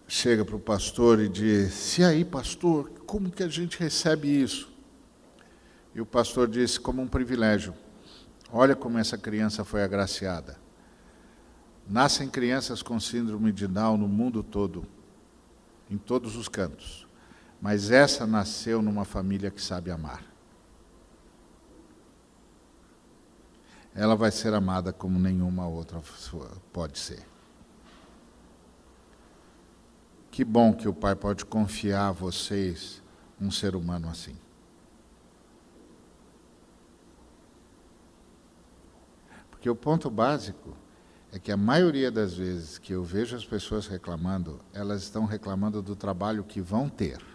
Speaker 1: chega para o pastor e diz: E aí, pastor, como que a gente recebe isso? E o pastor disse: Como um privilégio. Olha como essa criança foi agraciada. Nascem crianças com síndrome de Down no mundo todo, em todos os cantos. Mas essa nasceu numa família que sabe amar. Ela vai ser amada como nenhuma outra pode ser. Que bom que o Pai pode confiar a vocês um ser humano assim. Porque o ponto básico é que a maioria das vezes que eu vejo as pessoas reclamando, elas estão reclamando do trabalho que vão ter.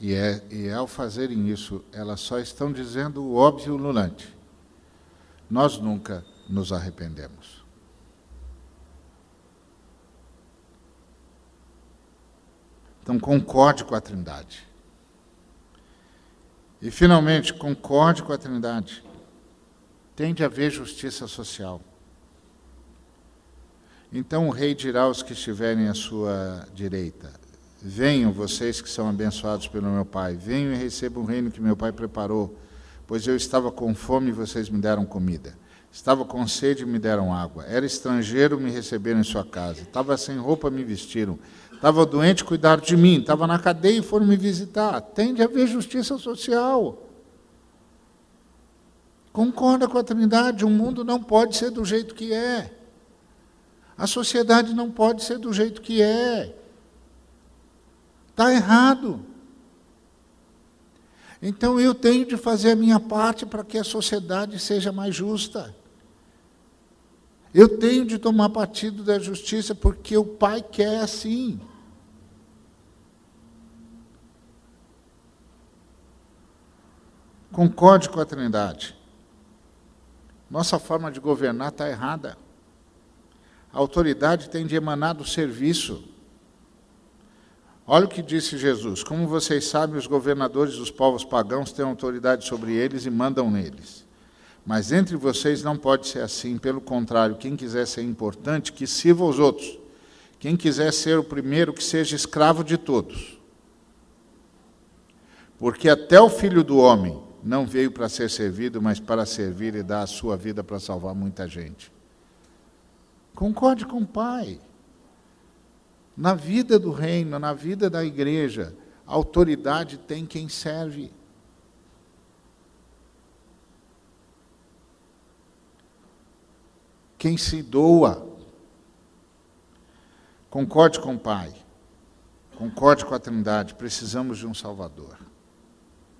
Speaker 1: E, é, e ao fazerem isso, elas só estão dizendo o óbvio lulante. Nós nunca nos arrependemos. Então, concorde com a Trindade. E, finalmente, concorde com a Trindade. Tem de haver justiça social. Então o rei dirá aos que estiverem à sua direita: Venham, vocês que são abençoados pelo meu Pai, venham e recebam o reino que meu Pai preparou, pois eu estava com fome e vocês me deram comida. Estava com sede e me deram água. Era estrangeiro, me receberam em sua casa. Estava sem roupa, me vestiram. Estava doente, cuidaram de mim. Estava na cadeia e foram me visitar. Tem de haver justiça social. Concorda com a Trindade, o mundo não pode ser do jeito que é. A sociedade não pode ser do jeito que é. Está errado. Então eu tenho de fazer a minha parte para que a sociedade seja mais justa. Eu tenho de tomar partido da justiça porque o Pai quer assim. Concorde com a Trindade. Nossa forma de governar está errada. A autoridade tem de emanar do serviço. Olha o que disse Jesus: Como vocês sabem, os governadores dos povos pagãos têm autoridade sobre eles e mandam neles. Mas entre vocês não pode ser assim, pelo contrário, quem quiser ser importante, que sirva os outros. Quem quiser ser o primeiro, que seja escravo de todos. Porque até o filho do homem não veio para ser servido, mas para servir e dar a sua vida para salvar muita gente. Concorde com o Pai. Na vida do reino, na vida da igreja, a autoridade tem quem serve. Quem se doa. Concorde com o Pai. Concorde com a Trindade. Precisamos de um Salvador.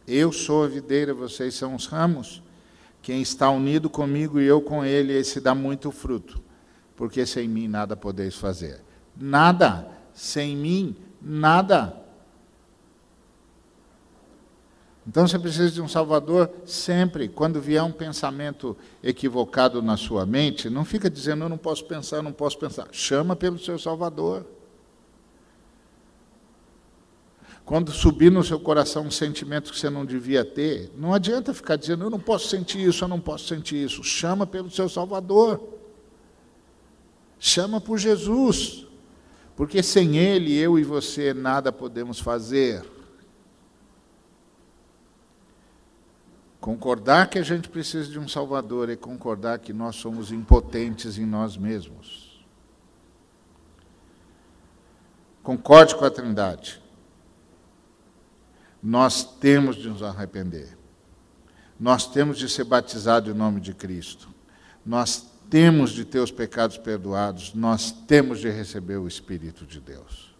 Speaker 1: Eu sou a videira, vocês são os ramos. Quem está unido comigo e eu com ele, esse dá muito fruto, porque sem mim nada podeis fazer. Nada, sem mim, nada. Então você precisa de um Salvador sempre. Quando vier um pensamento equivocado na sua mente, não fica dizendo, eu não posso pensar, eu não posso pensar. Chama pelo seu Salvador. Quando subir no seu coração um sentimento que você não devia ter, não adianta ficar dizendo, eu não posso sentir isso, eu não posso sentir isso. Chama pelo seu Salvador. Chama por Jesus. Porque sem Ele, eu e você nada podemos fazer. Concordar que a gente precisa de um Salvador é concordar que nós somos impotentes em nós mesmos. Concorde com a Trindade nós temos de nos arrepender. Nós temos de ser batizados em nome de Cristo. Nós temos de ter os pecados perdoados. Nós temos de receber o Espírito de Deus.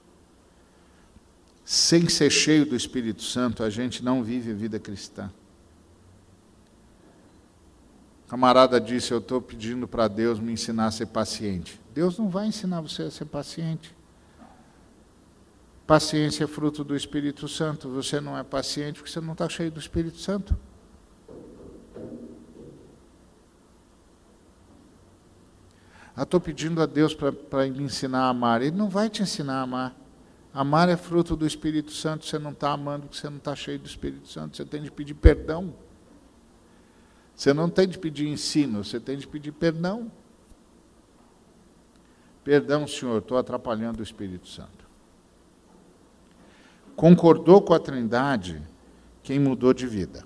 Speaker 1: Sem ser cheio do Espírito Santo, a gente não vive vida cristã. O camarada disse: Eu estou pedindo para Deus me ensinar a ser paciente. Deus não vai ensinar você a ser paciente. Paciência é fruto do Espírito Santo. Você não é paciente porque você não está cheio do Espírito Santo. Ah, estou pedindo a Deus para me ensinar a amar. Ele não vai te ensinar a amar. Amar é fruto do Espírito Santo. Você não está amando porque você não está cheio do Espírito Santo. Você tem de pedir perdão. Você não tem de pedir ensino, você tem de pedir perdão. Perdão, Senhor, estou atrapalhando o Espírito Santo concordou com a Trindade quem mudou de vida.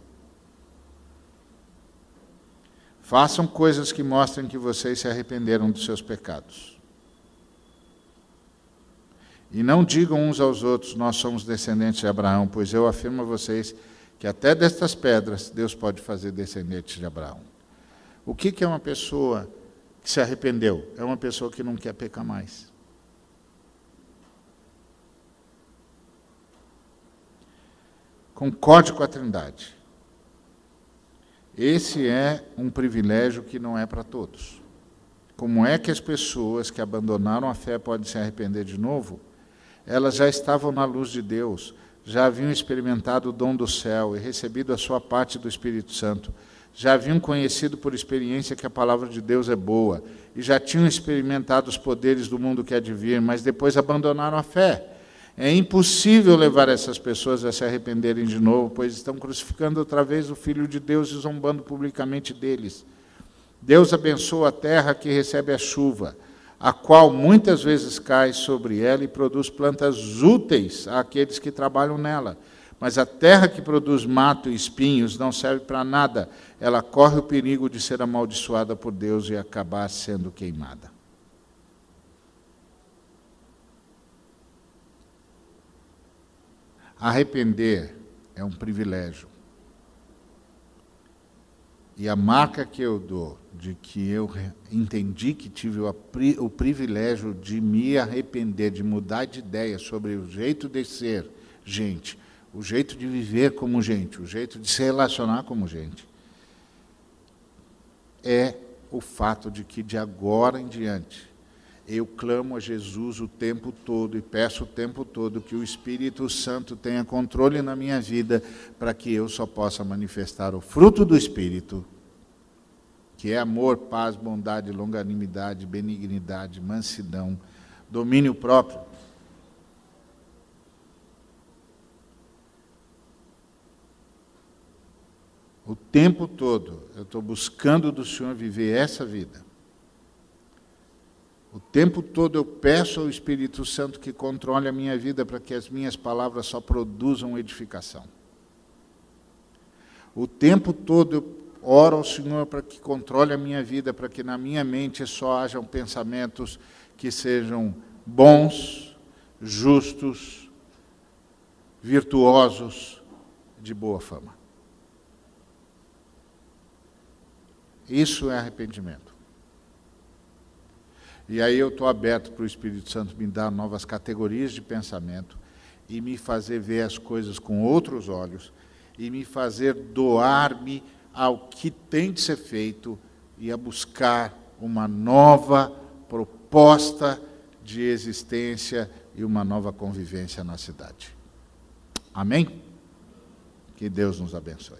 Speaker 1: Façam coisas que mostrem que vocês se arrependeram dos seus pecados. E não digam uns aos outros, nós somos descendentes de Abraão, pois eu afirmo a vocês que até destas pedras Deus pode fazer descendentes de Abraão. O que é uma pessoa que se arrependeu? É uma pessoa que não quer pecar mais. Concorde com a Trindade. Esse é um privilégio que não é para todos. Como é que as pessoas que abandonaram a fé podem se arrepender de novo? Elas já estavam na luz de Deus, já haviam experimentado o dom do céu e recebido a sua parte do Espírito Santo, já haviam conhecido por experiência que a palavra de Deus é boa e já tinham experimentado os poderes do mundo que há de vir, mas depois abandonaram a fé. É impossível levar essas pessoas a se arrependerem de novo, pois estão crucificando outra vez o Filho de Deus e zombando publicamente deles. Deus abençoa a terra que recebe a chuva, a qual muitas vezes cai sobre ela e produz plantas úteis àqueles que trabalham nela. Mas a terra que produz mato e espinhos não serve para nada, ela corre o perigo de ser amaldiçoada por Deus e acabar sendo queimada. Arrepender é um privilégio. E a marca que eu dou de que eu entendi que tive o, privilégio de me arrepender, de mudar de ideia sobre o jeito de ser gente, o jeito de viver como gente, o jeito de se relacionar como gente, é o fato de que de agora em diante eu clamo a Jesus o tempo todo e peço o tempo todo que o Espírito Santo tenha controle na minha vida para que eu só possa manifestar o fruto do Espírito, que é amor, paz, bondade, longanimidade, benignidade, mansidão, domínio próprio. O tempo todo eu estou buscando do Senhor viver essa vida. O tempo todo eu peço ao Espírito Santo que controle a minha vida para que as minhas palavras só produzam edificação. O tempo todo eu oro ao Senhor para que controle a minha vida, para que na minha mente só hajam pensamentos que sejam bons, justos, virtuosos, de boa fama. Isso é arrependimento. E aí eu estou aberto para o Espírito Santo me dar novas categorias de pensamento e me fazer ver as coisas com outros olhos e me fazer doar-me ao que tem de ser feito e a buscar uma nova proposta de existência e uma nova convivência na cidade. Amém? Que Deus nos abençoe.